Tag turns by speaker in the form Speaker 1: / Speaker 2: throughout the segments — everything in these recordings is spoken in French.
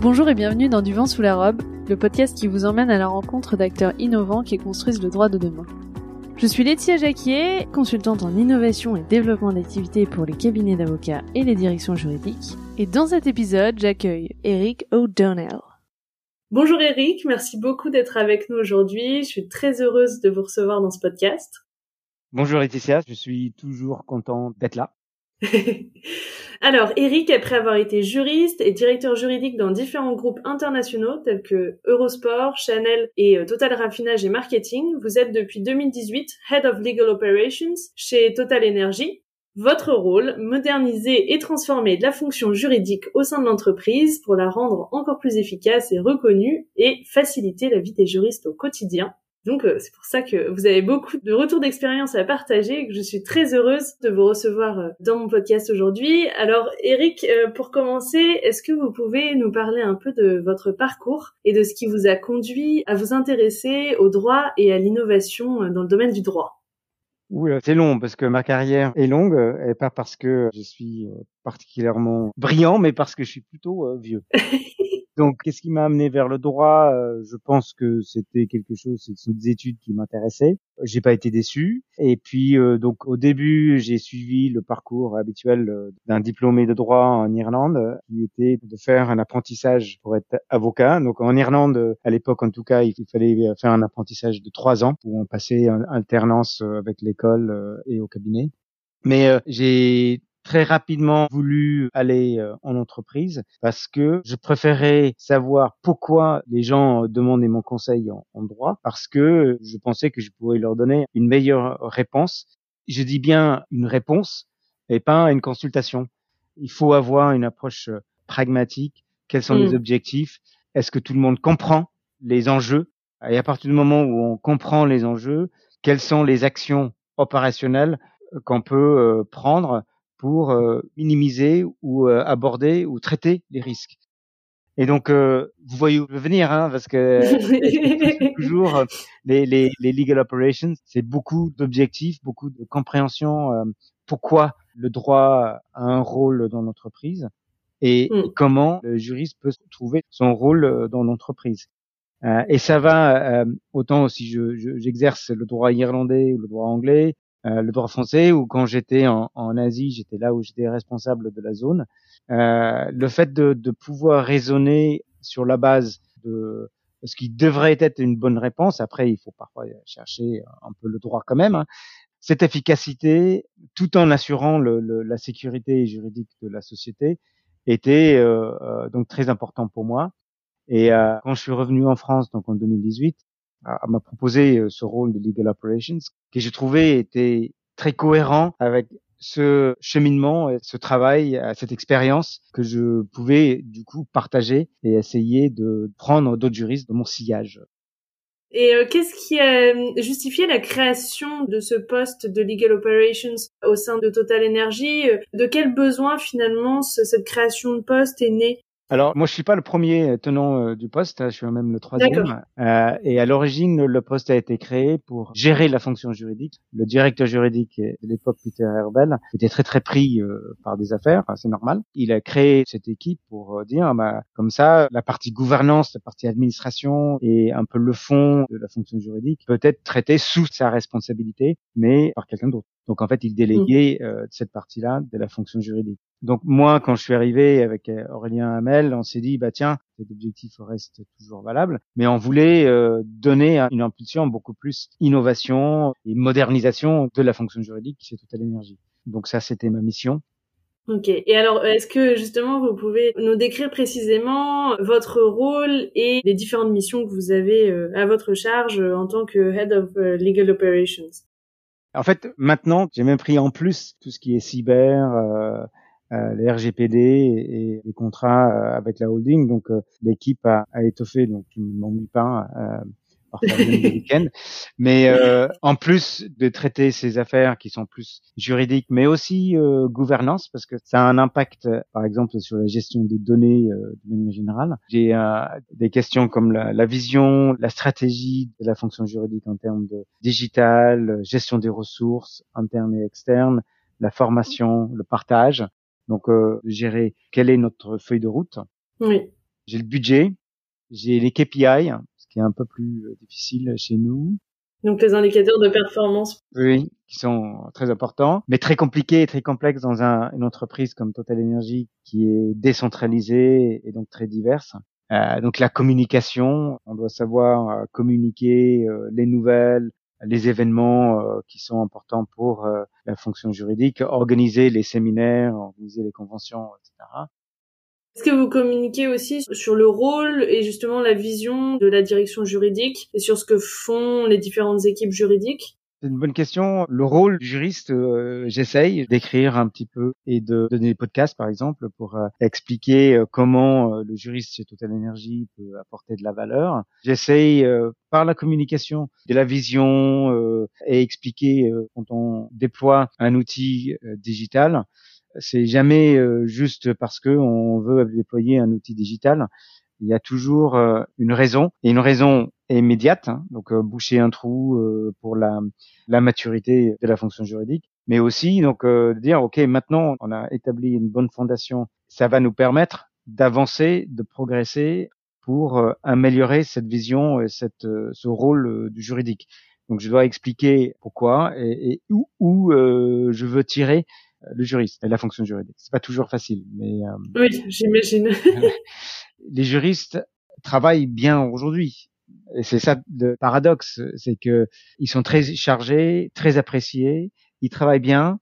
Speaker 1: Bonjour et bienvenue dans Du vent sous la robe, le podcast qui vous emmène à la rencontre d'acteurs innovants qui construisent le droit de demain. Je suis Laetitia Jacquier, consultante en innovation et développement d'activités pour les cabinets d'avocats et les directions juridiques. Et dans cet épisode, j'accueille Eric O'Donnell. Bonjour Eric, merci beaucoup d'être avec nous aujourd'hui. Je suis très heureuse de vous recevoir dans ce podcast.
Speaker 2: Bonjour Laetitia, je suis toujours content d'être là.
Speaker 1: Alors, Eric, après avoir été juriste et directeur juridique dans différents groupes internationaux tels que Eurosport, Chanel et euh, Total Raffinage et Marketing, vous êtes depuis 2018 Head of Legal Operations chez Total Energy. Votre rôle, moderniser et transformer la fonction juridique au sein de l'entreprise pour la rendre encore plus efficace et reconnue et faciliter la vie des juristes au quotidien. Donc euh, c'est pour ça que vous avez beaucoup de retours d'expérience à partager et que je suis très heureuse de vous recevoir euh, dans mon podcast aujourd'hui. Alors Eric, euh, pour commencer, est-ce que vous pouvez nous parler un peu de votre parcours et de ce qui vous a conduit à vous intéresser au droit et à l'innovation dans le domaine du droit?
Speaker 2: Oui, c'est long parce que ma carrière est longue et pas parce que je suis particulièrement brillant, mais parce que je suis plutôt vieux. Donc, qu'est-ce qui m'a amené vers le droit? Euh, Je pense que c'était quelque chose, ce sont des études qui m'intéressaient. J'ai pas été déçu. Et puis, euh, donc, au début, j'ai suivi le parcours habituel euh, d'un diplômé de droit en Irlande, qui était de faire un apprentissage pour être avocat. Donc, en Irlande, à l'époque, en tout cas, il fallait faire un apprentissage de trois ans pour en passer en alternance avec l'école et au cabinet. Mais j'ai très rapidement voulu aller euh, en entreprise parce que je préférais savoir pourquoi les gens demandaient mon conseil en, droit parce que je pensais que je pourrais leur donner une meilleure réponse. Je dis bien une réponse et pas une consultation. Il faut avoir une approche euh, pragmatique. Quels sont les mm. objectifs? Est-ce que tout le monde comprend les enjeux? Et à partir du moment où on comprend les enjeux, quelles sont les actions opérationnelles euh, qu'on peut prendre pour euh, minimiser ou euh, aborder ou traiter les risques. Et donc, euh, vous voyez où je veux venir, hein, parce que toujours les, les, les, legal operations, c'est beaucoup d'objectifs, beaucoup de compréhension. pourquoi le droit a un rôle dans l'entreprise et mm. comment le juriste peut trouver son rôle dans l'entreprise. et ça va autant si j'exerce je, le droit irlandais ou le droit anglais, euh, le droit français ou quand j'étais en, en, Asie, j'étais là où j'étais responsable de la zone. Euh, le fait de, de, pouvoir raisonner sur la base de ce qui devrait être une bonne réponse, après il faut parfois chercher un peu le droit quand même, hein. cette efficacité, tout en assurant le, le, la sécurité juridique de la société, était euh, euh donc très important pour moi. Et euh, quand je suis revenu en France, donc en 2018, m'a proposé euh, ce rôle de legal operations que j'ai trouvé était très cohérent avec ce cheminement, ce travail, cette expérience que je pouvais du coup partager et essayer de prendre d'autres juristes dans mon sillage.
Speaker 1: Et euh, qu'est-ce qui a justifié la création de ce poste de Legal Operations au sein de Total Energy? De quel besoin finalement cette création de poste est née?
Speaker 2: Alors, moi, je suis pas le premier tenant euh, du poste, hein, je suis même le troisième. Euh, et à l'origine, le poste a été créé pour gérer la fonction juridique. Le directeur juridique de l'époque, Peter Herbel, était très très pris euh, par des affaires, c'est normal. Il a créé cette équipe pour dire, bah, comme ça, la partie gouvernance, la partie administration et un peu le fond de la fonction juridique peut être traité sous sa responsabilité, mais par quelqu'un d'autre. Donc en fait, il déléguait mmh. cette partie-là de la fonction juridique. Donc moi, quand je suis arrivé avec euh, Aurélien Hamel, on s'est dit bah tiens, cet objectif reste toujours valable, mais on voulait euh, donner une impulsion beaucoup plus innovation et modernisation de la fonction juridique chez Total Energy. Donc ça, c'était ma mission.
Speaker 1: Ok. Et alors, est-ce que justement vous pouvez nous décrire précisément votre rôle et les différentes missions que vous avez euh, à votre charge en tant que Head of Legal Operations?
Speaker 2: En fait, maintenant, j'ai même pris en plus tout ce qui est cyber, euh, les RGPD et, les contrats euh, avec la holding. Donc euh, l'équipe a, a, étoffé, donc je ne m'ennuie pas. Euh. Mais en plus de traiter ces affaires qui sont plus juridiques, mais aussi gouvernance, parce que ça a un impact, par exemple, sur la gestion des données de manière générale. J'ai des questions comme la, la, vision, la stratégie de la fonction juridique en termes de digital, gestion des ressources internes et externes, la formation, le partage. Donc, euh, gérer quelle est notre feuille de route.
Speaker 1: Oui.
Speaker 2: j'ai le budget, j'ai les KPI, qui est un peu plus difficile chez nous.
Speaker 1: Donc les indicateurs de performance.
Speaker 2: Oui, qui sont très importants, mais très compliqués et très complexes dans un, une entreprise comme Total Energy qui est décentralisée et donc très diverse. Euh, donc la communication, on doit savoir euh, communiquer euh, les nouvelles, les événements euh, qui sont importants pour la fonction juridique, organiser les séminaires, organiser les conventions, etc.
Speaker 1: Est-ce que vous communiquez aussi sur le rôle et justement la vision de la direction juridique et sur ce que font les différentes équipes juridiques?
Speaker 2: C'est une bonne question. Le rôle du juriste, euh, j'essaye d'écrire un petit peu et de donner des podcasts, par exemple, pour euh, expliquer euh, comment le juriste chez Total Energy peut apporter de la valeur. J'essaye par la communication de la vision et expliquer quand on déploie un outil digital. C'est jamais juste parce que on veut déployer un outil digital. Il y a toujours euh, une raison et une raison immédiate, hein, donc euh, boucher un trou euh, pour la, la maturité de la fonction juridique, mais aussi donc de dire ok maintenant on a établi une bonne fondation, ça va nous permettre d'avancer, de progresser pour améliorer cette vision et cette, ce rôle du juridique. Donc je dois expliquer pourquoi et, et où, où je veux tirer le juriste et la fonction juridique. C'est pas toujours facile, mais
Speaker 1: oui, j'imagine.
Speaker 2: les juristes travaillent bien aujourd'hui. Et c'est ça le paradoxe, c'est que ils sont très chargés, très appréciés, ils travaillent bien,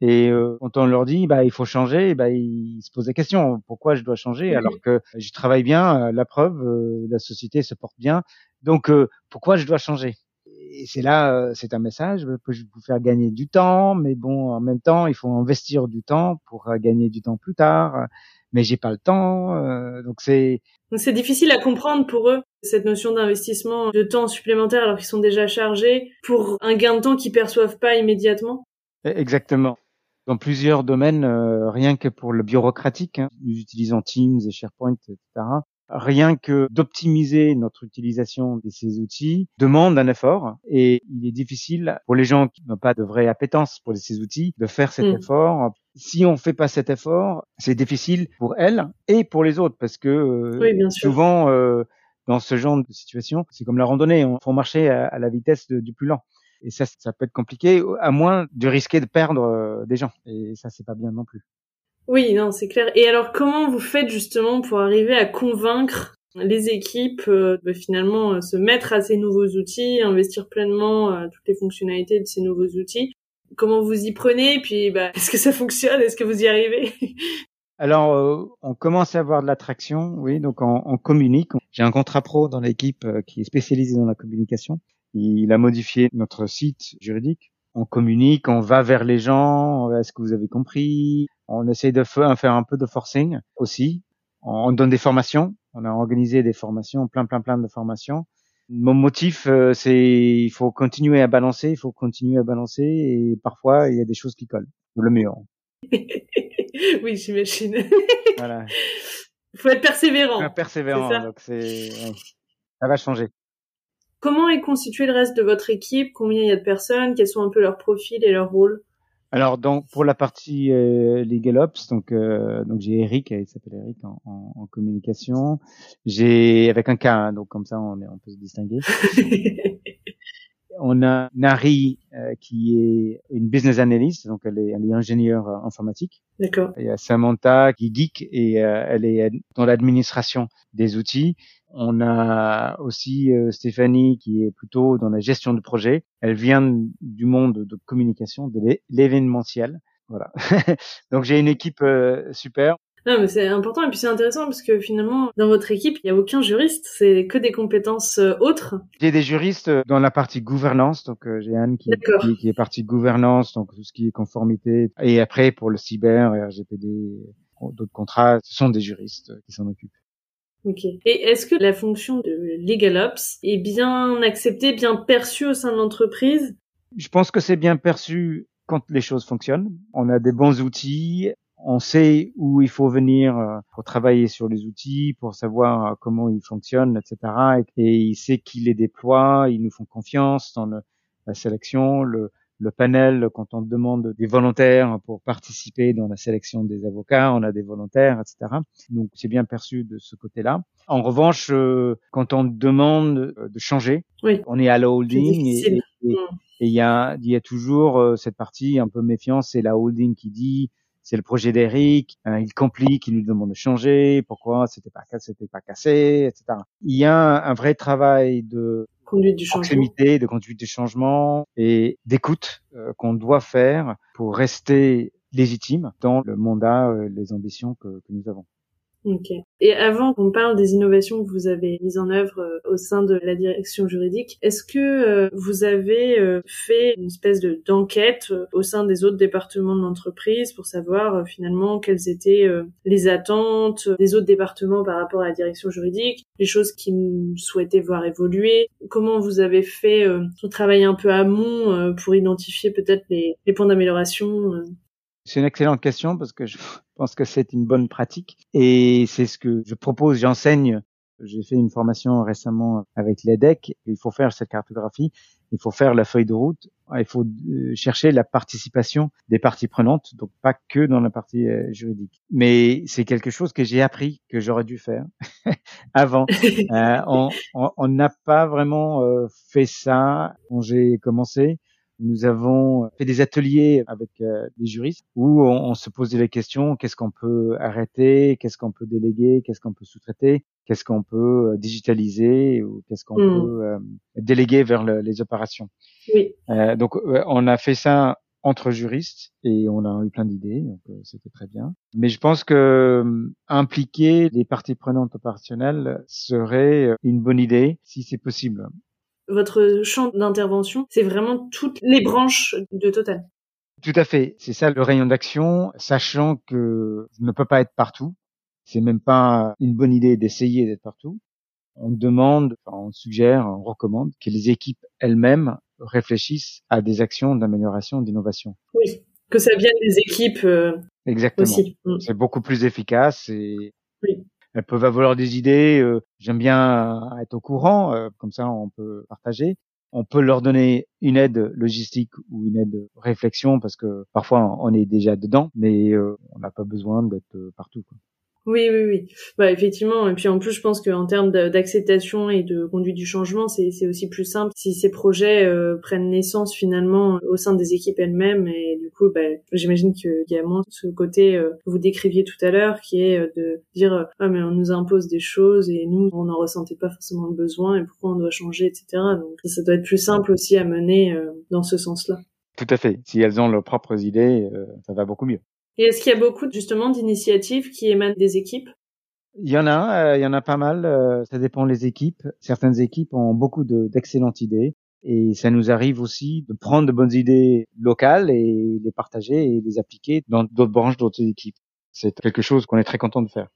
Speaker 2: et euh, quand on leur dit bah il faut changer, bah ils se posent la question pourquoi je dois changer alors que je travaille bien, euh, la preuve euh, la société se porte bien, donc pourquoi je dois changer? Et c'est là c'est un message que je vous faire gagner du temps, mais bon en même temps il faut investir du temps pour gagner du temps plus tard mais j'ai pas le temps. Euh, donc c'est
Speaker 1: c'est difficile à comprendre pour eux cette notion d'investissement de temps supplémentaire alors qu'ils sont déjà chargés pour un gain de temps qu'ils perçoivent pas immédiatement?
Speaker 2: E-, exactement. Dans plusieurs domaines, euh, rien que pour le bureaucratique, hein, nous utilisons Teams et SharePoint, etc rien que d'optimiser notre utilisation de ces outils demande un effort et il est difficile pour les gens qui n'ont pas de vraie appétence pour ces outils de faire cet mm. effort. Si on fait pas cet effort, c'est difficile pour elles et pour les autres parce que euh, souvent euh, dans ce genre de situation, c'est comme la randonnée, on faut marcher à, la vitesse du plus lent. Et ça, ça peut être compliqué, à moins de risquer de perdre euh, des gens. Et ça, c'est pas bien non plus.
Speaker 1: Oui, non, c'est clair. Et alors, comment vous faites justement pour arriver à convaincre les équipes euh, de finalement euh, se mettre à ces nouveaux outils, investir pleinement euh, toutes les fonctionnalités de ces nouveaux outils? Comment vous y prenez? Puis, bah, est-ce que ça fonctionne? Est-ce que vous y arrivez?
Speaker 2: Alors, on commence à avoir de l'attraction, oui. Donc, on, communique. J'ai un contrat pro dans l'équipe qui est spécialisé dans la communication. Il a modifié notre site juridique. On communique, on va vers les gens. Est-ce que vous avez compris? On essaie de faire un peu de forcing aussi. On donne des formations. On a organisé des formations, plein, plein, plein de formations. Mon motif, euh, c'est il faut continuer à balancer, il faut continuer à balancer, et parfois il y a des choses qui collent. Le mieux.
Speaker 1: oui, j'imagine. voilà. Il faut être persévérant.
Speaker 2: persévérant, donc c'est, ça va changer.
Speaker 1: Comment est constitué le reste de votre équipe? Combien il y a de personnes? Quels sont un peu leurs profils et leurs rôles?
Speaker 2: Alors donc pour la partie euh, Legal Ops, donc euh, donc j'ai Eric, il s'appelle Eric en, en, communication. J'ai avec un K, hein, donc comme ça on, est, on peut se distinguer. on a Nari euh, qui est une business analyst, donc elle est, elle est ingénieure euh, informatique.
Speaker 1: D'accord.
Speaker 2: Il y a Samantha qui est geek et elle est dans l'administration des outils. On a aussi euh, Stéphanie qui est plutôt dans la gestion de projet. Elle vient du monde de communication, de l'événementiel. Voilà. Donc j'ai une équipe euh, super.
Speaker 1: Non, mais c'est important et puis c'est intéressant parce que finalement, dans votre équipe, il n'y a aucun juriste, c'est que des compétences euh, autres.
Speaker 2: J'ai des juristes dans la partie gouvernance, donc j'ai Anne qui, qui, qui, est partie gouvernance, donc tout ce qui est conformité. Et après, pour le cyber, RGPD, d'autres contrats, ce sont des juristes qui s'en occupent.
Speaker 1: Ok. Et est-ce que la fonction de LegalOps est bien acceptée, bien perçue au sein de l'entreprise?
Speaker 2: Je pense que c'est bien perçu quand les choses fonctionnent. On a des bons outils, on sait où il faut venir euh, pour travailler sur les outils, pour savoir euh, comment ils fonctionnent, etc. Et il sait qui les déploie, ils nous font confiance dans la sélection, le, le panel, quand on demande des volontaires pour participer dans la sélection des avocats, on a des volontaires, etc. Donc c'est bien perçu de ce côté-là. En revanche, euh, quand on demande de changer, on est à la holding et mm. il y a, y a toujours euh, cette partie un peu méfiance, c'est la holding qui dit c'est le projet d'Eric, hein, il complique, il nous demande de changer, pourquoi c'était pas c'était pas cassé, etc. Il y a un, vrai travail de
Speaker 1: conduite du
Speaker 2: proximité, de conduite du changement et d'écoute euh, qu'on doit faire pour rester légitime dans le mandat, euh, les ambitions que, que nous avons.
Speaker 1: Ok. Et avant qu'on parle des innovations que vous avez mises en œuvre euh, au sein de la direction juridique, est-ce que euh, vous avez euh, fait une espèce de d'enquête au sein des autres départements de l'entreprise pour savoir finalement quelles étaient les attentes des autres départements par rapport à la direction juridique, les choses qu'ils souhaitaient voir évoluer? Comment vous avez fait ce travail un peu amont pour identifier peut-être les, les points d'amélioration
Speaker 2: c'est une excellente question parce que je pense que c'est une bonne pratique et c'est ce que je propose, j'enseigne. J'ai fait une formation récemment avec l'EDEC. Il faut faire cette cartographie, il faut faire la feuille de route, il faut euh, chercher la participation des parties prenantes, donc pas que dans la partie euh, juridique. Mais c'est quelque chose que j'ai appris, que j'aurais dû faire avant. Euh, on n'a pas vraiment fait ça quand j'ai commencé. Nous avons fait des ateliers avec euh, des juristes où on, se posait les questions qu'est-ce qu'on peut arrêter, qu'est-ce qu'on peut déléguer, qu'est-ce qu'on peut sous-traiter, qu'est-ce qu'on peut euh, digitaliser ou qu'est-ce qu'on hmm. peut euh, déléguer vers les opérations.
Speaker 1: Oui.
Speaker 2: donc on a fait ça entre juristes et on a eu plein d'idées, donc c'était très bien. Mais je pense que impliquer les parties prenantes opérationnelles serait une bonne idée si c'est possible
Speaker 1: votre champ d'intervention, c'est vraiment toutes les branches de Total.
Speaker 2: Tout à fait. C'est ça le rayon d'action, sachant que je ne peux pas être partout. C'est même pas une bonne idée d'essayer d'être partout. On demande, on suggère, on recommande que les équipes elles-mêmes réfléchissent à des actions d'amélioration, d'innovation.
Speaker 1: Oui, que ça vienne des équipes euh,
Speaker 2: Exactement. Mm. C'est beaucoup plus efficace et elles peuvent avoir des idées. Euh, j'aime bien être au courant, euh, comme ça on peut partager. On peut leur donner une aide logistique ou une aide réflexion parce que parfois on est déjà dedans, mais euh, on n'a pas besoin d'être partout. Quoi.
Speaker 1: Oui, oui, oui. Bah, effectivement. Et puis en plus, je pense qu'en termes d'acceptation et de conduite du changement, c'est aussi plus simple si ces projets euh, prennent naissance finalement au sein des équipes elles-mêmes. Et du coup, bah, j'imagine qu'il y a moins ce côté euh, que vous décriviez tout à l'heure, qui est euh, de dire ah mais on nous impose des choses et nous on n'en ressentait pas forcément le besoin et pourquoi on doit changer, etc. Donc ça doit être plus simple aussi à mener dans ce sens-là.
Speaker 2: Tout à fait. Si elles ont leurs propres idées, ça va beaucoup mieux.
Speaker 1: Et est-ce qu'il y a beaucoup justement d'initiatives qui émanent des équipes?
Speaker 2: Il y en a, euh, il y en a pas mal. Euh, ça dépend des équipes. Certaines équipes ont beaucoup d'excellentes idées. Et ça nous arrive aussi de prendre de bonnes idées locales et les partager et les appliquer dans d'autres branches, d'autres équipes. C'est quelque chose qu'on est très content de faire.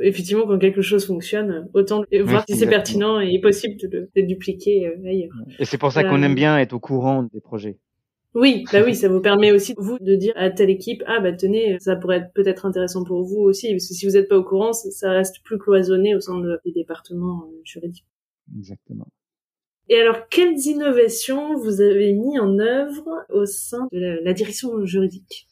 Speaker 1: Effectivement, quand quelque chose fonctionne, autant voir si c'est pertinent et possible de le dupliquer euh, ailleurs.
Speaker 2: Et c'est pour ça qu'on aime bien être au courant des projets.
Speaker 1: Oui, bah oui, ça vous permet aussi vous de dire à telle équipe ah bah tenez, ça pourrait être peut-être intéressant pour vous aussi parce que si vous n'êtes pas au courant, ça, reste plus cloisonné au sein des départements euh, juridiques.
Speaker 2: Exactement.
Speaker 1: Et alors, quelles innovations vous avez mis en œuvre au sein de la, direction juridique?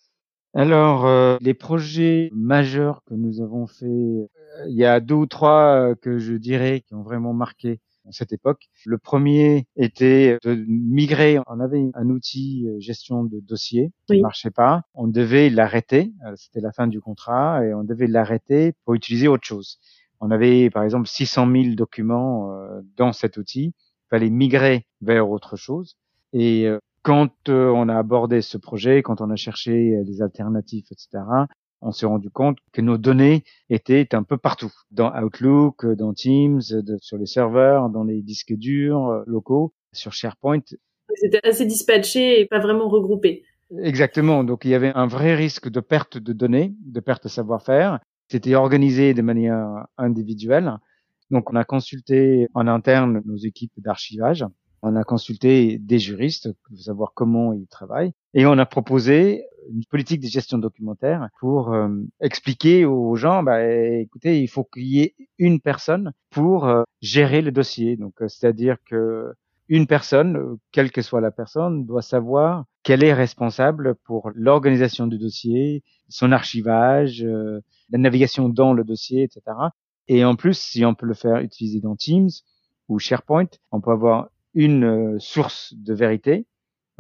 Speaker 2: Alors, euh, les projets majeurs que nous avons fait, euh, il y a deux ou trois que je dirais qui ont vraiment marqué cette époque. Le premier était de migrer. On avait un outil euh, gestion de dossiers qui ne marchait pas. On devait l'arrêter. Euh, c'était la fin du contrat et on devait l'arrêter pour utiliser autre chose. On avait par exemple 600 000 documents euh, dans cet outil. Il fallait migrer vers autre chose. Et quand on a abordé ce projet, quand on a cherché des alternatives, etc., on s'est rendu compte que nos données étaient un peu partout, dans Outlook, dans Teams, sur les serveurs, dans les disques durs euh, locaux, sur SharePoint.
Speaker 1: C'était assez dispatché et pas vraiment regroupé.
Speaker 2: Exactement. Donc il y avait un vrai risque de perte de données, de perte de savoir-faire. C'était organisé de manière individuelle. Donc on a consulté en interne nos équipes d'archivage. On a consulté des juristes pour savoir comment ils travaillent. Et on a proposé une politique de gestion documentaire pour euh, expliquer aux gens, bah, écoutez, il faut qu'il y ait une personne pour euh, gérer le dossier. Donc, euh, c'est-à-dire que une personne, quelle que soit la personne, doit savoir qu'elle est responsable pour l'organisation du dossier, son archivage, la navigation dans le dossier, etc. Et en plus, si on peut le faire utiliser dans Teams ou SharePoint, on peut avoir une euh, source de vérité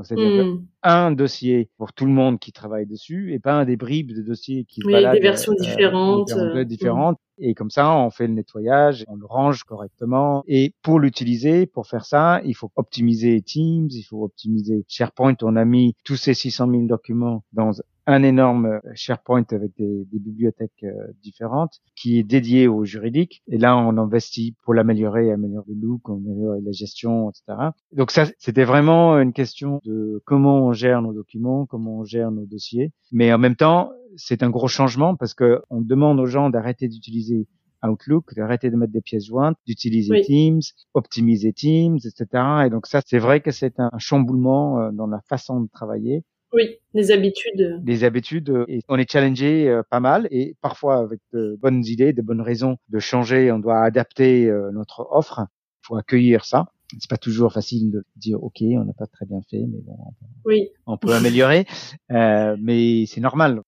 Speaker 2: c'est-à-dire hmm. un dossier pour tout le monde qui travaille dessus et pas un des bribes de dossiers qui
Speaker 1: se oui, des versions euh, différentes.
Speaker 2: Euh, différentes. Et comme ça, on fait le nettoyage, on le range correctement. Et pour l'utiliser, pour faire ça, il faut optimiser Teams, il faut optimiser SharePoint. On a mis tous ces 600 000 documents dans un énorme euh, SharePoint avec des, des bibliothèques euh, différentes qui est dédié au juridique. Et là, on investit pour l'améliorer, améliorer le look, améliorer la gestion, etc. Donc ça, c'était vraiment une question de comment on gère nos documents, comment on gère nos dossiers. Mais en même temps, c'est un gros changement parce que on demande aux gens d'arrêter d'utiliser Outlook, d'arrêter de mettre des pièces jointes, d'utiliser Teams, optimiser Teams, etc. Et donc ça, c'est vrai que c'est un chamboulement euh, dans la façon de travailler.
Speaker 1: Oui, les habitudes.
Speaker 2: Les habitudes. Euh, et on est challengé euh, pas mal et parfois avec de bonnes idées, de bonnes raisons de changer. On doit adapter euh, notre offre. Il faut accueillir ça. C'est pas toujours facile de dire OK, on n'a pas très bien fait, mais bon,
Speaker 1: oui.
Speaker 2: on peut améliorer. euh, mais c'est normal.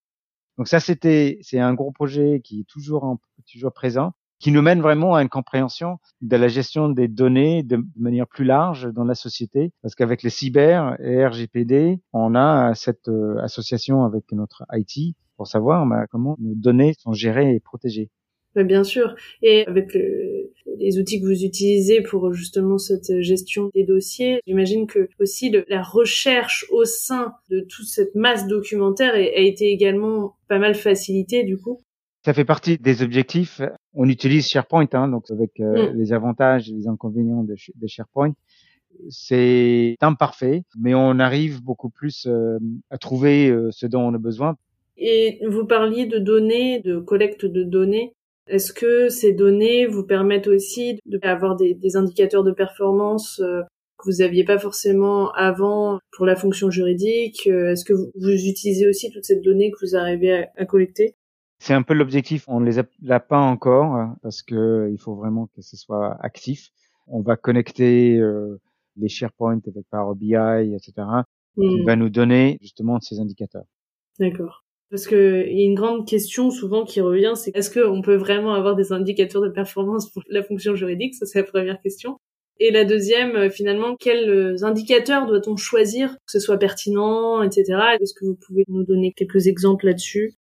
Speaker 2: Donc ça, c'était, c'est un gros projet qui est toujours, toujours présent qui nous mène vraiment à une compréhension de la gestion des données de manière plus large dans la société. Parce qu'avec les cyber et RGPD, on a cette euh, association avec notre IT pour savoir bah, comment nos données sont gérées et protégées.
Speaker 1: bien sûr. Et avec les outils que vous utilisez pour justement cette gestion des dossiers, j'imagine que aussi la recherche au sein de toute cette masse documentaire a été également pas mal facilitée du coup.
Speaker 2: Ça fait partie des objectifs. On utilise SharePoint, hein, donc avec euh, mm. les avantages et les inconvénients de, SharePoint. C'est imparfait, mais on arrive beaucoup plus euh, à trouver euh, ce dont on a besoin.
Speaker 1: Et vous parliez de données, de collecte de données. Est-ce que ces données vous permettent aussi d'avoir des, des, indicateurs de performance que vous n'aviez pas forcément avant pour la fonction juridique? Est-ce que vous, utilisez aussi toute cette donnée que vous arrivez à collecter?
Speaker 2: C'est un peu l'objectif. On ne les a pas encore hein, parce que il faut vraiment que ce soit actif. On va connecter euh, les SharePoint avec Power BI, etc. qui va nous donner justement ces indicateurs.
Speaker 1: D'accord. Parce que il y a une grande question souvent qui revient, c'est est-ce qu'on peut vraiment avoir des indicateurs de performance pour la fonction juridique? Ça, c'est la première question. Et la deuxième, euh, finalement, quels euh, indicateurs doit-on choisir que ce soit pertinent, etc. Est-ce que vous pouvez nous donner quelques exemples là-dessus?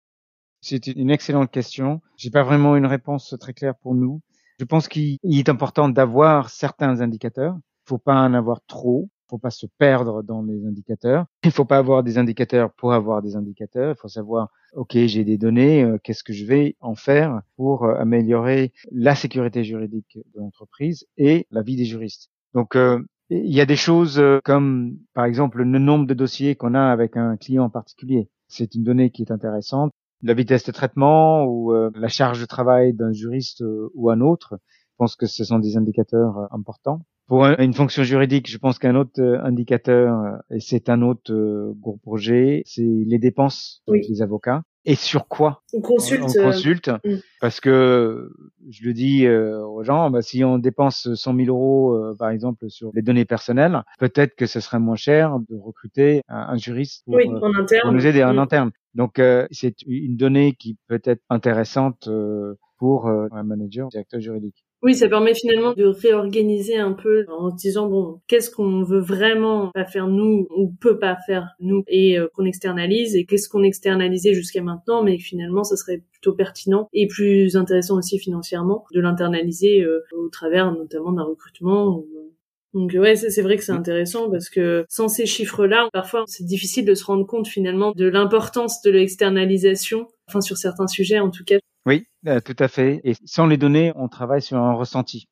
Speaker 2: C'est une excellente question. J'ai pas vraiment une réponse très claire pour nous. Je pense qu'il est important d'avoir certains indicateurs. Il faut pas en avoir trop. Il faut pas se perdre dans les indicateurs. Il faut pas avoir des indicateurs pour avoir des indicateurs. Il faut savoir, OK, j'ai des données, euh, qu'est-ce que je vais en faire pour euh, améliorer la sécurité juridique de l'entreprise et la vie des juristes. Donc, euh, il y a des choses comme, par exemple, le nombre de dossiers qu'on a avec un client en particulier. C'est une donnée qui est intéressante la vitesse de traitement ou euh, la charge de travail d'un juriste euh, ou un autre. Je pense que ce sont des indicateurs euh, importants. Pour une fonction juridique, je pense qu'un autre indicateur, et c'est un autre gros projet, c'est les dépenses des avocats. Et sur quoi
Speaker 1: On consulte.
Speaker 2: On, consulte, mm. parce que je le dis aux gens, bah, si on dépense 100 000 euros, par exemple, sur les données personnelles, peut-être que ce serait moins cher de recruter un, juriste pour, nous aider en mm. interne. Donc euh, c'est une donnée qui peut être intéressante euh, pour euh, un manager, un directeur juridique.
Speaker 1: Oui, ça permet finalement de réorganiser un peu en se disant bon, qu'est-ce qu'on veut vraiment pas faire nous ou peut pas faire nous et qu'on externalise et qu'est-ce qu'on externalisait jusqu'à maintenant mais finalement ça serait plutôt pertinent et plus intéressant aussi financièrement de l'internaliser au travers notamment d'un recrutement ou donc ouais, c'est vrai que c'est intéressant parce que sans ces chiffres-là, parfois c'est difficile de se rendre compte finalement de l'importance de l'externalisation, enfin sur certains sujets en tout cas.
Speaker 2: Oui, euh, tout à fait. Et sans les données, on travaille sur un ressenti.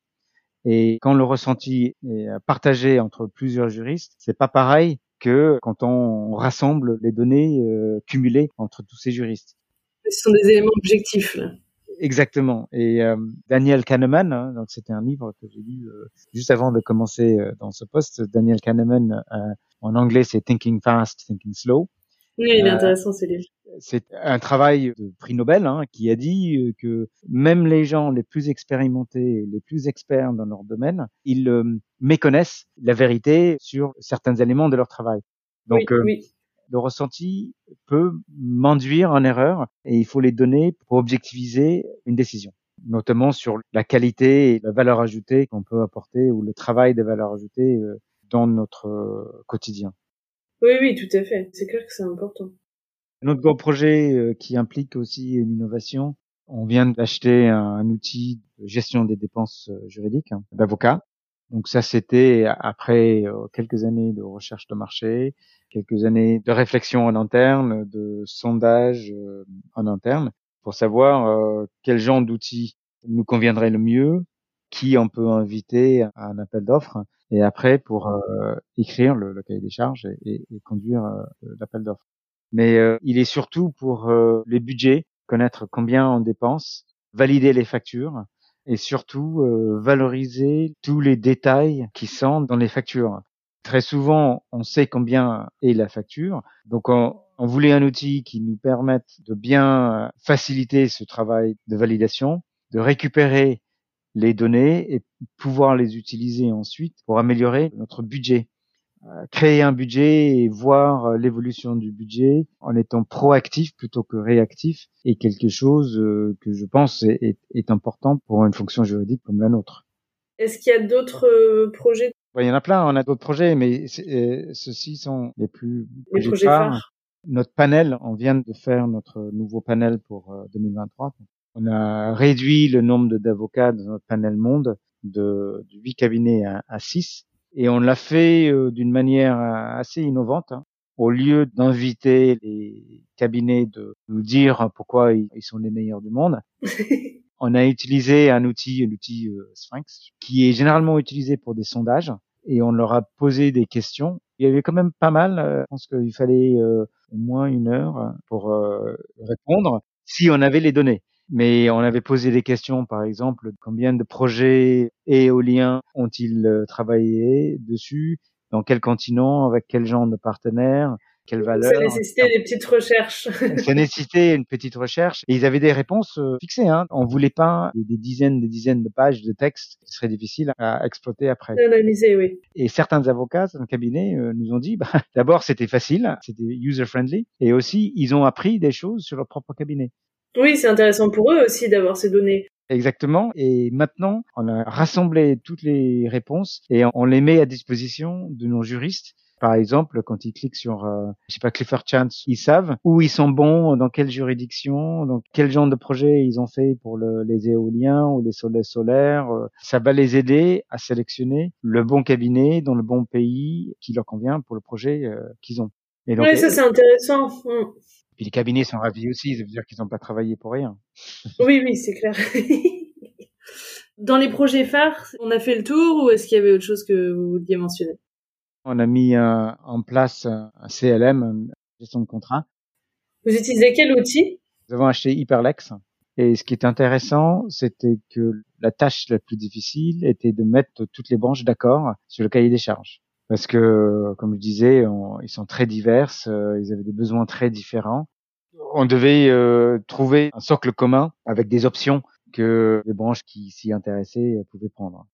Speaker 2: Et quand le ressenti est partagé entre plusieurs juristes, c'est pas pareil que quand on rassemble les données euh, cumulées entre tous ces juristes.
Speaker 1: Ce sont des éléments objectifs. Là.
Speaker 2: Exactement. Et euh, Daniel Kahneman, hein, donc c'était un livre que j'ai lu euh, juste avant de commencer euh, dans ce poste. Daniel Kahneman, en anglais, c'est Thinking Fast, Thinking Slow.
Speaker 1: Oui, il est intéressant ce livre.
Speaker 2: C'est un travail de prix Nobel hein, qui a dit que même les gens les plus expérimentés, les plus experts dans leur domaine, ils méconnaissent la vérité sur certains éléments de leur travail. Donc, oui, le ressenti peut m'induire en erreur et il faut les donner pour objectiviser une décision notamment sur la qualité et la valeur ajoutée qu'on peut apporter ou le travail des valeurs ajoutées dans notre quotidien.
Speaker 1: Oui, oui, tout à fait. C'est clair que c'est important.
Speaker 2: Un autre gros projet qui implique aussi une innovation, on vient d'acheter un, outil de gestion des dépenses juridiques hein, d'avocat. Donc ça, c'était après quelques années de recherche de marché, quelques années de réflexion en interne, de sondage en interne, pour savoir quel genre d'outil nous conviendrait le mieux, qui on peut inviter à un appel d'offres, et après pour écrire le, cahier des charges et, et, conduire l'appel d'offres. Mais il est surtout pour les budgets, connaître combien on dépense, valider les factures, et surtout euh, valoriser tous les détails qui sont dans les factures. Très souvent, on sait combien est la facture, donc on, on voulait un outil qui nous permette de bien faciliter ce travail de validation, de récupérer les données et pouvoir les utiliser ensuite pour améliorer notre budget. Euh, créer un budget et voir euh, l'évolution du budget en étant proactif plutôt que réactif est quelque chose euh, que je pense est, est, important pour une fonction juridique comme la nôtre.
Speaker 1: Est-ce qu'il y a d'autres projets?
Speaker 2: Il y en a plein, on a d'autres projets, mais ceux-ci sont les plus
Speaker 1: les projets phares.
Speaker 2: Notre panel, on vient de faire notre nouveau panel pour 2023. On a réduit le nombre d'avocats dans notre panel monde de, 8 cabinets à, à 6 et on l'a fait euh, d'une manière euh, assez innovante. Hein. Au lieu d'inviter les cabinets de nous dire pourquoi ils sont les meilleurs du monde, on a utilisé un outil, l'outil euh, Sphinx, qui est généralement utilisé pour des sondages, et on leur a posé des questions. Il y avait quand même pas mal. je pense qu'il fallait au moins une heure pour répondre si on avait les données mais on avait posé des questions, par exemple, combien de projets éoliens ont-ils euh, travaillé dessus, dans quel continent, avec quel genre de partenaires, quelle valeur.
Speaker 1: Ça nécessitait des petites recherches.
Speaker 2: ça nécessitait une petite recherche et ils avaient des réponses euh, fixées. Hein. On voulait pas des dizaines, des dizaines de pages de texte qui seraient difficiles à exploiter après.
Speaker 1: Analyser, oui.
Speaker 2: Et certains avocats dans le cabinet euh, nous ont dit, bah, d'abord c'était facile, c'était user friendly, et aussi ils ont appris des choses sur leur propre cabinet.
Speaker 1: Oui, c'est intéressant pour eux aussi d'avoir ces données.
Speaker 2: Exactement. Et maintenant, on a rassemblé toutes les réponses et on les met à disposition de nos juristes. Par exemple, quand ils cliquent sur, euh, je sais pas, Clifford Chance, ils savent où ils sont bons, dans quelle juridiction, dans quel genre de projet ils ont fait pour les éoliens ou les soleils solaires. Euh, ça va les aider à sélectionner le bon cabinet dans le bon pays qui leur convient pour le projet euh, qu'ils ont.
Speaker 1: Et donc, oui, ça c'est intéressant. Mm.
Speaker 2: Puis les cabinets sont ravis aussi, ça veut dire qu'ils n'ont pas travaillé pour rien.
Speaker 1: Oui, oui, c'est clair. Dans les projets phares, on a fait le tour ou est-ce qu'il y avait autre chose que vous vouliez mentionner?
Speaker 2: On a mis en place un CLM, gestion de contrat.
Speaker 1: Vous utilisez quel outil?
Speaker 2: Nous avons acheté Hyperlex. Et ce qui est intéressant, c'était que la tâche la plus difficile était de mettre toutes les branches d'accord sur le cahier des charges parce que, comme je disais, ils sont très divers, euh, ils avaient des besoins très différents. On devait euh, trouver un socle commun avec des options que les branches qui s'y intéressaient euh, pouvaient prendre.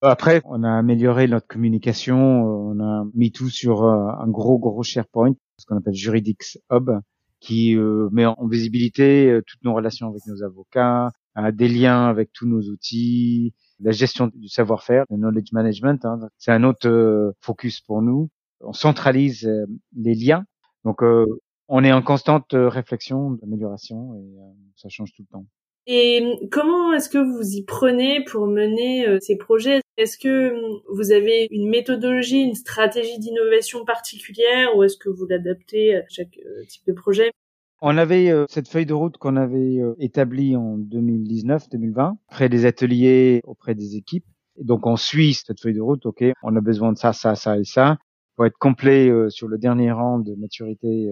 Speaker 2: Après, on a amélioré notre communication, on a mis tout sur un gros gros SharePoint, ce qu'on appelle Juridix Hub, qui met en visibilité toutes nos relations avec nos avocats, des liens avec tous nos outils, la gestion du savoir-faire, le knowledge management, hein, c'est un autre euh, focus pour nous. On centralise euh, les liens. Donc, euh, on est en constante réflexion d'amélioration et ça change tout le temps.
Speaker 1: Et comment est-ce que vous y prenez pour mener ces projets? Est-ce que vous avez une méthodologie, une stratégie d'innovation particulière ou est-ce que vous l'adaptez à chaque type de projet?
Speaker 2: On avait euh, cette feuille de route qu'on avait euh, établie en 2019-2020, près des ateliers, auprès des équipes. Et donc on suit cette feuille de route, ok, on a besoin de ça, ça, ça et ça, pour être complet euh, sur le dernier rang de maturité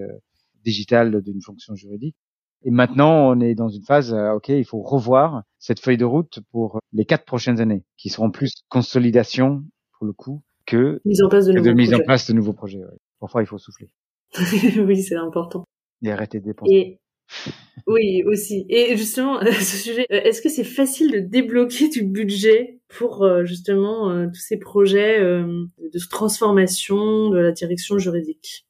Speaker 2: digitale d'une fonction juridique. Et maintenant, on est dans une phase, ok, il faut revoir cette feuille de route pour les quatre prochaines années, qui seront plus consolidation pour le coup que
Speaker 1: mise en place de,
Speaker 2: mise en place de nouveaux projets. Parfois, il faut souffler.
Speaker 1: oui, c'est important.
Speaker 2: Et arrêter de dépenser.
Speaker 1: Oui, aussi. Et justement, ce sujet, euh, est-ce que c'est facile de débloquer du budget pour euh, justement euh, tous ces projets de transformation de la direction juridique?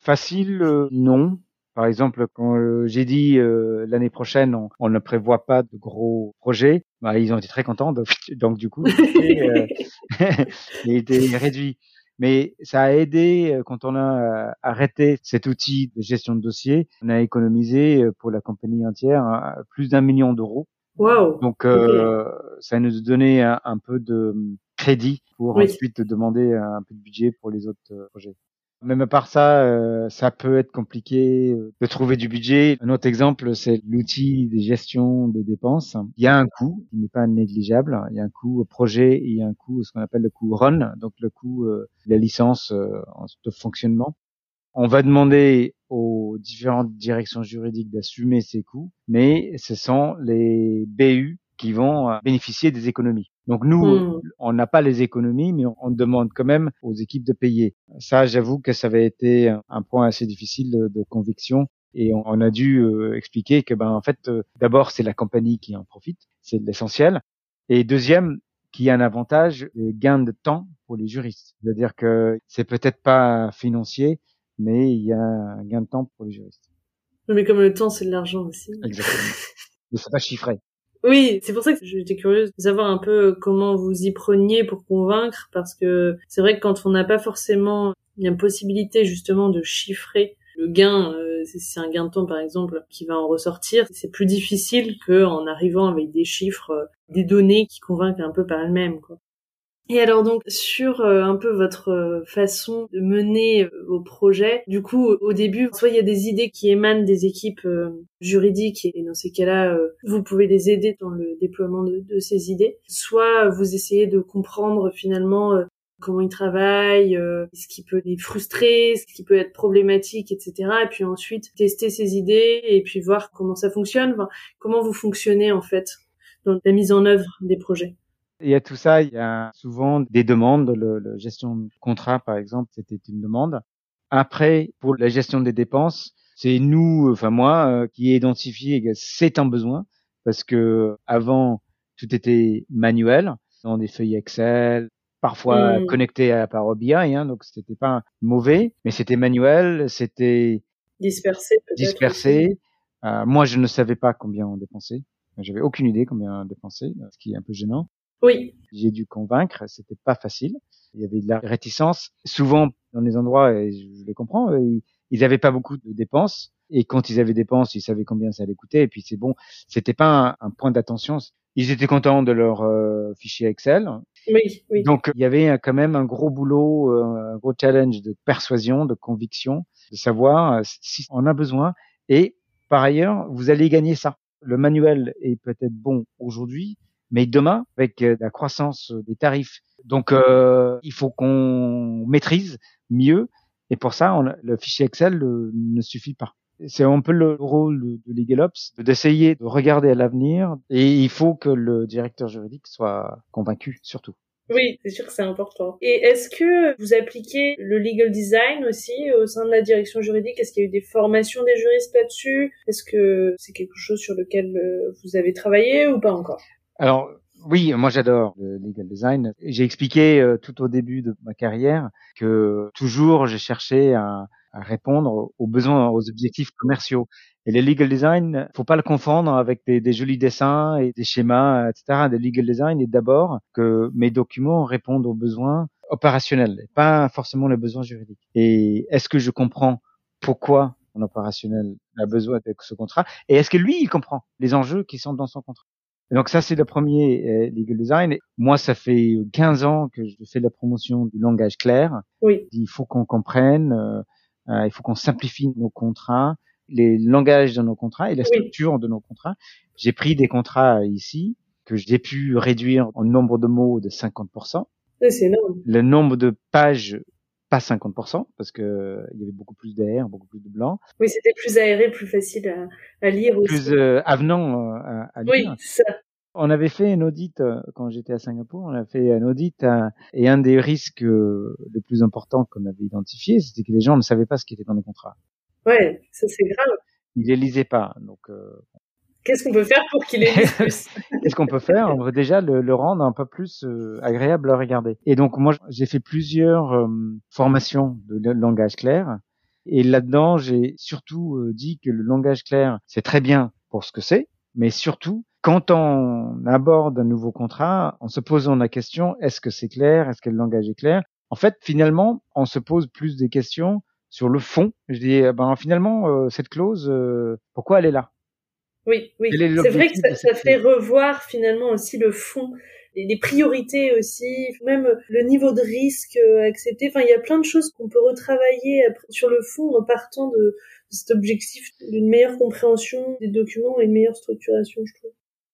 Speaker 2: Facile, non. Par exemple, quand j'ai dit l'année prochaine, on, ne prévoit pas de gros projets, bah, ils ont été très contents. donc du coup, il était réduit mais ça a aidé euh, quand on a euh, arrêté cet outil de gestion de dossier. On a économisé euh, pour la compagnie entière plus d'un million d'euros.
Speaker 1: Wow.
Speaker 2: Donc euh, ça nous a donné un, peu de crédit pour ensuite demander un peu de budget pour les autres projets. Même à part ça, euh, ça peut être compliqué euh, de trouver du budget. Un autre exemple, c'est l'outil de gestion des dépenses. Il y a un coût qui n'est pas négligeable. Il y a un coût au projet et il y a un coût, ce qu'on appelle le coût run, donc le coût euh, de la licence de fonctionnement. On va demander aux différentes directions juridiques d'assumer ces coûts, mais ce sont les BU qui vont euh, bénéficier des économies. Donc nous, hmm. on n'a pas les économies, mais on, demande quand même aux équipes de payer. Ça, j'avoue que ça avait été un point assez difficile de, conviction. Et on, a dû euh, expliquer que, ben, en fait, euh, d'abord, c'est la compagnie qui en profite, c'est l'essentiel. Et deuxième, qu'il y a un avantage de gain de temps pour les juristes. C'est-à-dire que c'est peut-être pas financier, mais il y a un gain de temps pour les juristes.
Speaker 1: Mais comme le temps, c'est de l'argent aussi.
Speaker 2: Exactement. mais c'est pas chiffré.
Speaker 1: Oui, c'est pour ça que j'étais curieuse de savoir un peu comment vous y preniez pour convaincre, parce que c'est vrai que quand on n'a pas forcément une possibilité justement de chiffrer le gain, euh, c'est un gain de temps par exemple qui va en ressortir, c'est plus difficile qu'en arrivant avec des chiffres, euh, des données qui convainquent un peu par elles-mêmes. Quoi. Et alors donc sur euh, un peu votre euh, façon de mener euh, vos projets, du coup au début, soit il y a des idées qui émanent des équipes juridiques et dans ces cas-là, vous pouvez les aider dans le déploiement de, de, ces idées, soit vous essayez de comprendre finalement comment ils travaillent, ce qui peut les frustrer, ce qui peut être problématique, etc. Et puis ensuite tester ces idées et puis voir comment ça fonctionne, comment vous fonctionnez en fait dans la mise en œuvre des projets.
Speaker 2: Il y a tout ça, il y a souvent des demandes. Le, gestion de contrat, par exemple, c'était une demande. Après, pour la gestion des dépenses, c'est nous, enfin moi, euh, qui ai identifié que c'est un besoin parce que avant tout était manuel dans des feuilles Excel, parfois mmh. connecté à Power BI, hein, donc c'était pas mauvais, mais c'était manuel, c'était
Speaker 1: dispersé.
Speaker 2: Dispersé. Euh, moi, je ne savais pas combien on dépensait. J'avais aucune idée combien on dépensait, ce qui est un peu gênant.
Speaker 1: Oui.
Speaker 2: J'ai dû convaincre, c'était pas facile. Il y avait de la réticence. Souvent, dans les endroits, et je les comprends, euh, ils n'avaient pas beaucoup de dépenses. Et quand ils avaient des dépenses, ils savaient combien ça allait coûter. Et puis c'est bon, c'était pas un, point d'attention. Ils étaient contents de leur euh, fichier Excel.
Speaker 1: Oui, oui.
Speaker 2: Donc il y avait quand même un gros boulot, euh, un gros challenge de persuasion, de conviction, de savoir si on a besoin. Et par ailleurs, vous allez gagner ça. Le manuel est peut-être bon aujourd'hui, mais demain, avec euh, la croissance des tarifs, donc euh, il faut qu'on maîtrise mieux. Et pour ça, le fichier Excel ne suffit pas. C'est un peu le rôle de, LegalOps, d'essayer de regarder à l'avenir. Et il faut que le directeur juridique soit convaincu, surtout.
Speaker 1: Oui, c'est sûr que c'est important. Et est-ce que vous appliquez le legal design aussi au sein de la direction juridique? Est-ce qu'il y a eu des formations des juristes là-dessus? Est-ce que c'est quelque chose sur lequel euh, vous avez travaillé ou pas encore?
Speaker 2: Alors oui, moi j'adore le legal design. J'ai expliqué euh, tout au début de ma carrière que toujours j'ai cherché à, à, répondre aux besoins, aux objectifs commerciaux. Et le legal design, faut pas le confondre avec des, des jolis dessins et des schémas, etc. Le legal design est d'abord que mes documents répondent aux besoins opérationnels, pas forcément les besoins juridiques. Et est-ce que je comprends pourquoi un opérationnel a besoin de ce contrat? Et est-ce que lui il comprend les enjeux qui sont dans son contrat? Donc ça, c'est le premier euh, legal design. Moi, ça fait 15 ans que je fais la promotion du langage clair.
Speaker 1: Oui.
Speaker 2: Il faut qu'on comprenne, euh, euh, il faut qu'on simplifie nos contrats, les langages de nos contrats et la structure de nos contrats. J'ai pris des contrats ici que j'ai pu réduire en nombre de mots de 50%.
Speaker 1: C'est énorme.
Speaker 2: Le nombre de pages pas 50% parce que il y avait beaucoup plus d'air, beaucoup plus de blanc.
Speaker 1: Oui, c'était plus aéré, plus facile à, lire aussi.
Speaker 2: Plus euh, avenant euh, à, à, lire.
Speaker 1: Oui, ça.
Speaker 2: On avait fait un audit euh, quand j'étais à Singapour, on a fait un audit euh, et un des risques euh, les plus importants qu'on avait identifié, c'était que les gens ne savaient pas ce qui était dans les contrats.
Speaker 1: Ouais, ça c'est grave.
Speaker 2: Ils les lisaient pas, donc.
Speaker 1: Qu'est-ce qu'on peut faire pour les lisent plus
Speaker 2: Qu'est-ce qu'on peut faire? On veut déjà le, le, rendre un peu plus agréable à regarder. Et donc moi, j'ai fait plusieurs formations de langage clair. Et là-dedans, j'ai surtout dit que le langage clair, c'est très bien pour ce que c'est, mais surtout, quand on aborde un nouveau contrat, en se posant la question, est-ce que c'est clair? Est-ce que le langage est clair? En fait, finalement, on se pose plus des questions sur le fond. Je dis, eh ben, finalement, euh, cette clause, euh, pourquoi elle est là?
Speaker 1: Oui, oui. C'est vrai que ça, ça fait revoir finalement aussi le fond les priorités aussi, même le niveau de risque euh, accepté. Enfin, il y a plein de choses qu'on peut retravailler sur le fond en partant de, cet objectif d'une meilleure compréhension des documents et une meilleure structuration, je trouve.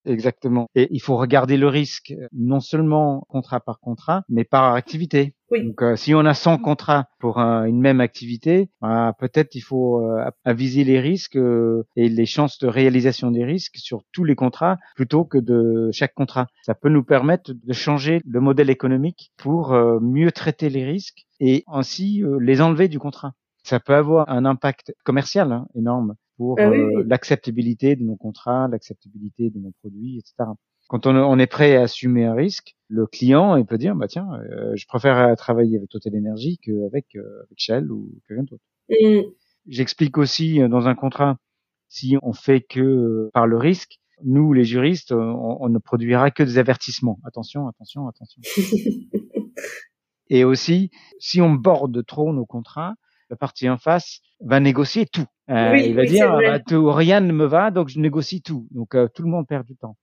Speaker 2: Exactement. Et il faut regarder le risque, non seulement contrat par contrat, mais par activité.
Speaker 1: Oui.
Speaker 2: Donc, euh, si on a 100 contrats pour une même activité, bah, peut-être il faut euh, aviser les risques euh, et les chances de réalisation des risques sur tous les contrats plutôt que de chaque contrat. Ça peut nous permettre de changer le modèle économique pour mieux traiter les risques et ainsi les enlever du contrat. Ça peut avoir un impact commercial hein, énorme pour ah euh, l'acceptabilité de nos contrats, l'acceptabilité de nos produits, etc. Quand on, est prêt à assumer un risque, le client il peut dire bah tiens, euh, je préfère travailler avec Total Energy qu'avec euh, avec Shell ou quelqu'un d'autre. Mm. J'explique aussi dans un contrat si on fait que par le risque, nous les juristes, on, on ne produira que des avertissements. Attention, attention, attention. Et aussi, si on borde trop nos contrats, la partie en face va négocier tout. Euh, il va dire ah, tout, rien ne me va, donc je négocie tout. Donc euh, tout le monde perd du temps.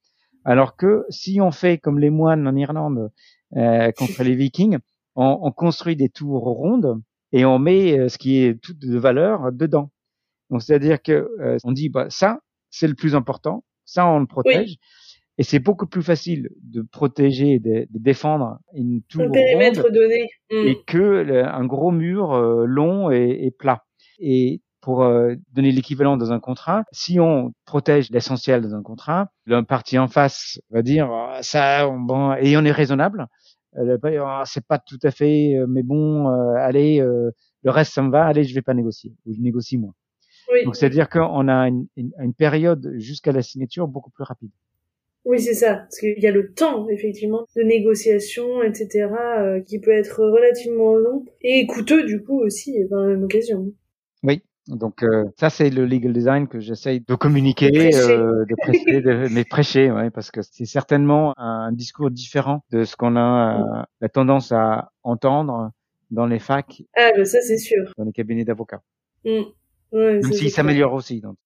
Speaker 2: Alors que si on fait comme les moines en Irlande euh, contre les Vikings, on, on, construit des tours rondes et on met euh, ce qui est tout de valeur dedans. Donc c'est-à-dire que euh, on dit bah ça c'est le plus important, ça on le protège. Et c'est beaucoup plus facile de protéger, de, de défendre une tour ronde
Speaker 1: donné.
Speaker 2: et mm. que un gros mur euh, long et, et, plat. Et pour euh, donner l'équivalent dans un contrat, si on protège l'essentiel dans un contrat, le parti en face va dire ah, ça, bon, et on est raisonnable. Ah, c'est pas tout à fait, euh, mais bon, allez, le reste ça me va. Allez, je vais pas négocier ou je négocie moins. Oui. Donc c'est-à-dire qu'on a une, une, une période jusqu'à la signature beaucoup plus rapide.
Speaker 1: Oui, c'est ça. Parce qu'il y a le temps, effectivement, de négociation, etc., euh, qui peut être relativement long et coûteux, du coup, aussi, par la même occasion.
Speaker 2: Oui. Donc euh, ça c'est le legal design que j'essaye de communiquer, de prêcher, euh, de prêcher de, mais prêcher, ouais, parce que c'est certainement un discours différent de ce qu'on a la tendance à entendre dans les facs.
Speaker 1: Ah, ben ça c'est sûr.
Speaker 2: Dans les cabinets d'avocats.
Speaker 1: Mmh. Ouais,
Speaker 2: Même s'ils s'améliorent aussi. Donc.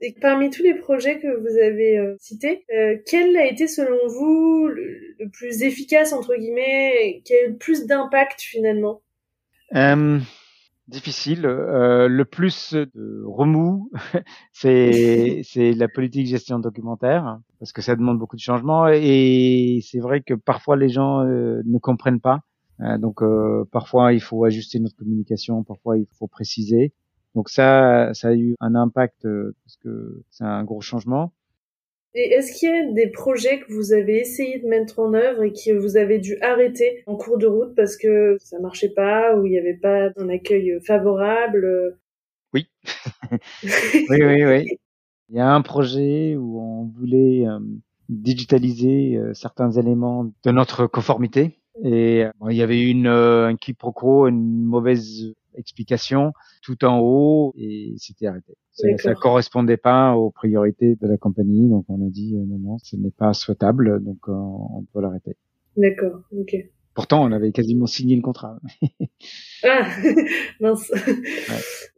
Speaker 1: Et parmi tous les projets que vous avez euh, cités, euh, quel a été selon vous le, plus efficace entre guillemets, qui a eu le plus d'impact finalement?
Speaker 2: Euh, Difficile. Euh, le plus de remous, c'est c'est la politique gestion documentaire parce que ça demande beaucoup de changements et c'est vrai que parfois les gens ne comprennent pas. donc parfois il faut ajuster notre communication, parfois il faut préciser. Donc ça, ça a eu un impact euh, parce que c'est un gros changement.
Speaker 1: Et est-ce qu'il y a des projets que vous avez essayé de mettre en œuvre et que vous avez dû arrêter en cours de route parce que ça marchait pas ou il n'y avait pas un accueil favorable?
Speaker 2: Oui. oui, oui, oui. Il y a un projet où on voulait euh, digitaliser euh, certains éléments de notre conformité et il y avait une un quiproquo, une mauvaise explication tout en haut et c'était arrêté. Ça, ça correspondait pas aux priorités de la compagnie, donc on a dit euh, non, non, ce n'est pas souhaitable, donc euh, on peut l'arrêter.
Speaker 1: D'accord, ok.
Speaker 2: Pourtant, on avait quasiment signé le contrat.
Speaker 1: ah, mince.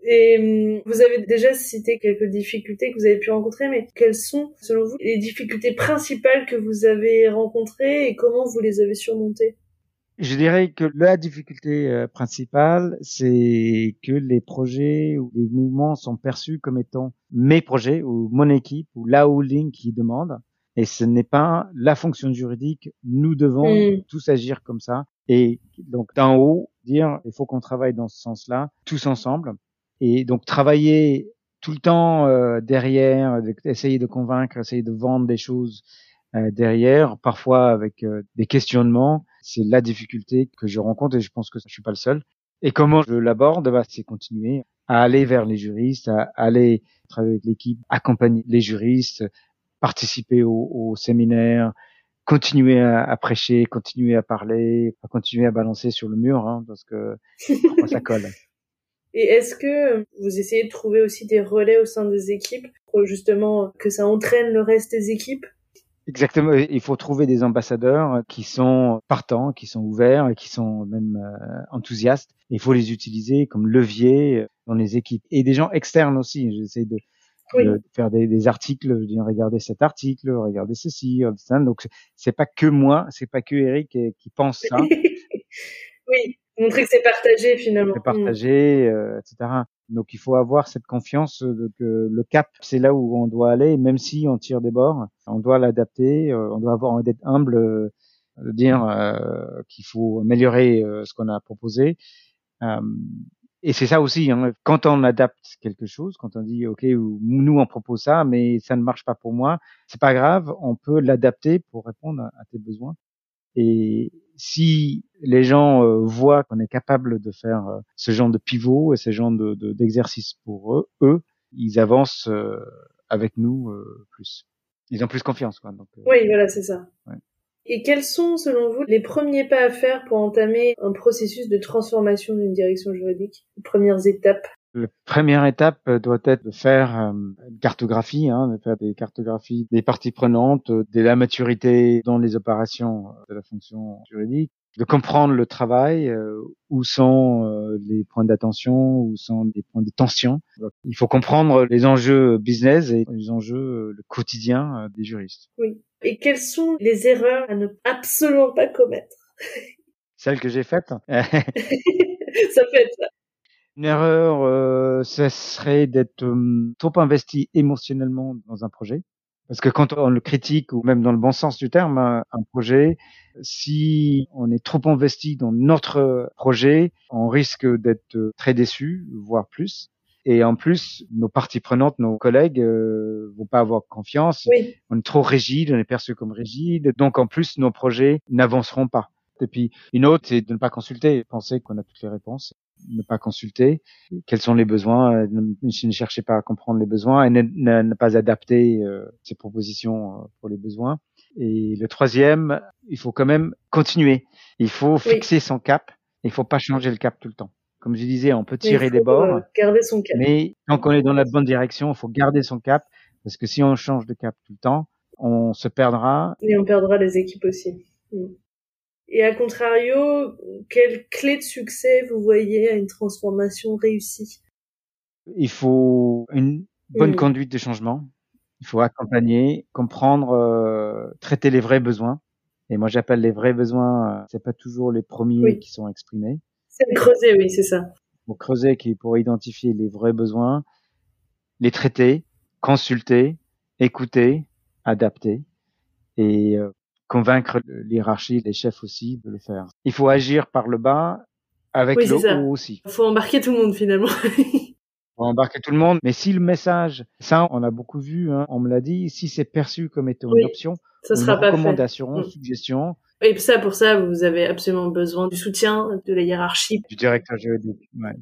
Speaker 1: Et hum, vous avez déjà cité quelques difficultés que vous avez pu rencontrer, mais quelles sont, selon vous, les difficultés principales que vous avez rencontrées et comment vous les avez surmontées?
Speaker 2: Je dirais que la difficulté euh, principale, c'est que les projets ou les mouvements sont perçus comme étant mes projets ou mon équipe ou la holding qui demande. Et ce n'est pas la fonction juridique. Nous devons mm. tous agir comme ça. Et donc d'en haut, dire il faut qu'on travaille dans ce sens-là, tous ensemble. Et donc travailler tout le temps euh, derrière, essayer de convaincre, essayer de vendre des choses derrière, parfois avec des questionnements. C'est la difficulté que je rencontre et je pense que je suis pas le seul. Et comment je l'aborde? Bah, C'est continuer à aller vers les juristes, à aller travailler avec l'équipe, accompagner les juristes, participer aux au séminaires, continuer à, prêcher, continuer à parler, continuer à balancer sur le mur, hein, parce que ça colle.
Speaker 1: Et est-ce que vous essayez de trouver aussi des relais au sein des équipes pour justement que ça entraîne le reste des équipes?
Speaker 2: Exactement. Il faut trouver des ambassadeurs qui sont partants, qui sont ouverts et qui sont même euh, enthousiastes. Il faut les utiliser comme levier dans les équipes et des gens externes aussi. J'essaie de de faire des, des, articles, de regardez cet article, regardez ceci, ça. donc c'est pas que moi, c'est pas que Eric qui, pense ça.
Speaker 1: oui, montrer que c'est partagé finalement.
Speaker 2: C'est partagé, euh, etc. Donc il faut avoir cette confiance de que le cap, c'est là où on doit aller, même si on tire des bords, on doit l'adapter, euh, on doit avoir d'être humble, euh, de dire euh, qu'il faut améliorer ce qu'on a proposé. Et c'est ça aussi, hein, quand on adapte quelque chose, quand on dit OK, nous on propose ça, mais ça ne marche pas pour moi, c'est pas grave, on peut l'adapter pour répondre à, tes besoins. Et si les gens euh, voient qu'on est capable de faire euh, ce genre de pivot et ce genre de, d'exercice pour eux, eux, ils avancent euh, avec nous plus. Ils ont plus confiance, quoi. Donc,
Speaker 1: oui, voilà, c'est ça. Ouais. Et quels sont, selon vous, les premiers pas à faire pour entamer un processus de transformation d'une direction juridique? Les premières étapes?
Speaker 2: La première étape doit être de faire euh, une cartographie, hein, de faire des cartographies des parties prenantes, de la maturité dans les opérations de la fonction juridique, de comprendre le travail, euh, où sont euh, les points d'attention, où sont les points de tension. Il faut comprendre les enjeux business et les enjeux euh, le quotidien des juristes.
Speaker 1: Oui. Et quelles sont les erreurs à ne absolument pas commettre?
Speaker 2: Celles que j'ai faites? ça
Speaker 1: fait ça.
Speaker 2: Une erreur, ce serait d'être trop investi émotionnellement dans un projet. Parce que quand on le critique, ou même dans le bon sens du terme, un, projet, si on est trop investi dans notre projet, on risque d'être très déçu, voire plus. Et en plus, nos parties prenantes, nos collègues, euh, vont pas avoir confiance. On est trop rigide, on est perçu comme rigide. Donc en plus, nos projets n'avanceront pas. Et puis une autre, c'est de ne pas consulter, penser qu'on a toutes les réponses ne pas consulter quels sont les besoins, euh, ne, chercher pas à comprendre les besoins et ne, pas adapter euh, ses propositions euh, pour les besoins. Et le troisième, il faut quand même continuer. Il faut fixer son cap. Il faut pas changer le cap tout le temps. Comme je disais, on peut tirer des bords,
Speaker 1: garder son cap.
Speaker 2: mais tant qu'on est dans la bonne direction, il faut garder son cap parce que si on change de cap tout le temps, on se perdra.
Speaker 1: Et on perdra les équipes aussi. Mm. Et à contrario, quelle clé de succès vous voyez à une transformation réussie?
Speaker 2: Il faut une bonne mm. conduite de changement. Il faut accompagner, comprendre, euh, traiter les vrais besoins. Et moi, j'appelle les vrais besoins. Euh, c'est pas toujours les premiers qui sont exprimés.
Speaker 1: C'est creuser, oui, c'est ça.
Speaker 2: Pour creuser, qui pour identifier les vrais besoins, les traiter, consulter, écouter, adapter. Et euh, convaincre l'hierarchie, les chefs aussi de le faire. Il faut agir par le bas avec le haut aussi.
Speaker 1: Il faut embarquer tout le monde finalement.
Speaker 2: faut embarquer tout le monde. Mais si le message, ça on a beaucoup vu, hein, on me l'a dit, si c'est perçu comme étant une option,
Speaker 1: ça
Speaker 2: une
Speaker 1: sera
Speaker 2: recommandation,
Speaker 1: pas
Speaker 2: fait. suggestion.
Speaker 1: Et ça, pour ça, vous avez absolument besoin du soutien de la hiérarchie.
Speaker 2: Du directeur juridique. Ouais.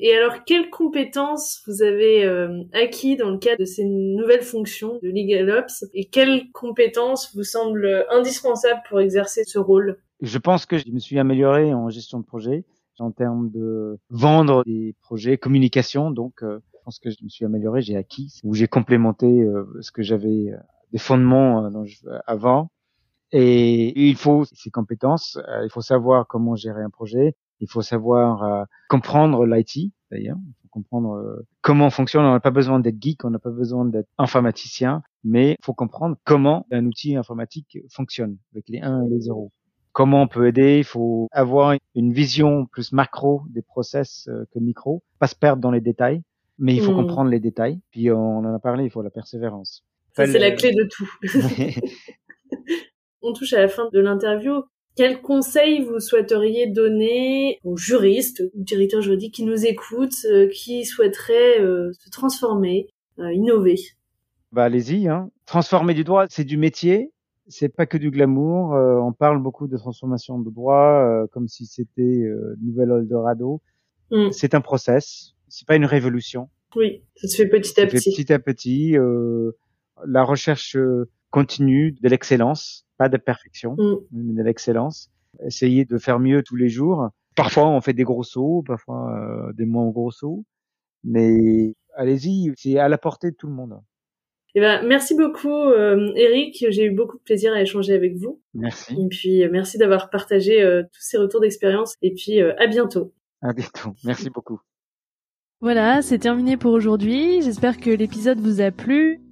Speaker 1: Et alors, quelles compétences vous avez euh, acquis dans le cadre de ces nouvelles fonctions de Legal Ops et quelles compétences vous semblent indispensables pour exercer ce rôle?
Speaker 2: Je pense que je me suis amélioré en gestion de projet, en termes de vendre des projets, communication. Donc, euh, je pense que je me suis amélioré, j'ai acquis, ou j'ai complémenté euh, ce que j'avais des fondements avant. Et il faut ces compétences, il faut savoir comment gérer un projet, il faut savoir euh, comprendre l'IT d'ailleurs. Il faut comprendre euh, comment fonctionne. On n'a pas besoin d'être geek, on n'a pas besoin d'être informaticien, mais il faut comprendre comment un outil informatique fonctionne avec les 1 et les 0. Comment on peut aider? Il faut avoir une vision plus macro des process euh, que micro, pas se perdre dans les détails, mais il faut hmm. comprendre les détails. Puis on en a parlé, il faut la persévérance.
Speaker 1: Ça, c'est la clé de tout. on touche à la fin de l'interview. Quel conseil vous souhaiteriez donner aux juristes, aux directeurs juridiques qui nous écoutent, euh, qui souhaiteraient euh, se transformer, euh, innover?
Speaker 2: Bah allez-y. Hein. Transformer du droit, c'est du métier, c'est pas que du glamour. on parle beaucoup de transformation de droit comme si c'était euh, nouvelle Eldorado. Mm. C'est un process. C'est pas une révolution.
Speaker 3: Oui, ça se fait petit à petit.
Speaker 2: petit à petit. la recherche continue de l'excellence, pas de perfection, mm. mais de l'excellence. Essayer de faire mieux tous les jours. Parfois, on fait des gros sauts, parfois des moins gros sauts. Mais allez-y, c'est à la portée de tout le monde.
Speaker 3: Eh ben, merci beaucoup, euh, Eric. J'ai eu beaucoup de plaisir à échanger avec vous.
Speaker 2: Merci.
Speaker 3: Et puis, euh, merci d'avoir partagé euh, tous ces retours d'expérience. Et puis, à bientôt.
Speaker 2: À bientôt. Merci beaucoup.
Speaker 1: Voilà, c'est terminé pour aujourd'hui. J'espère que l'épisode vous a plu.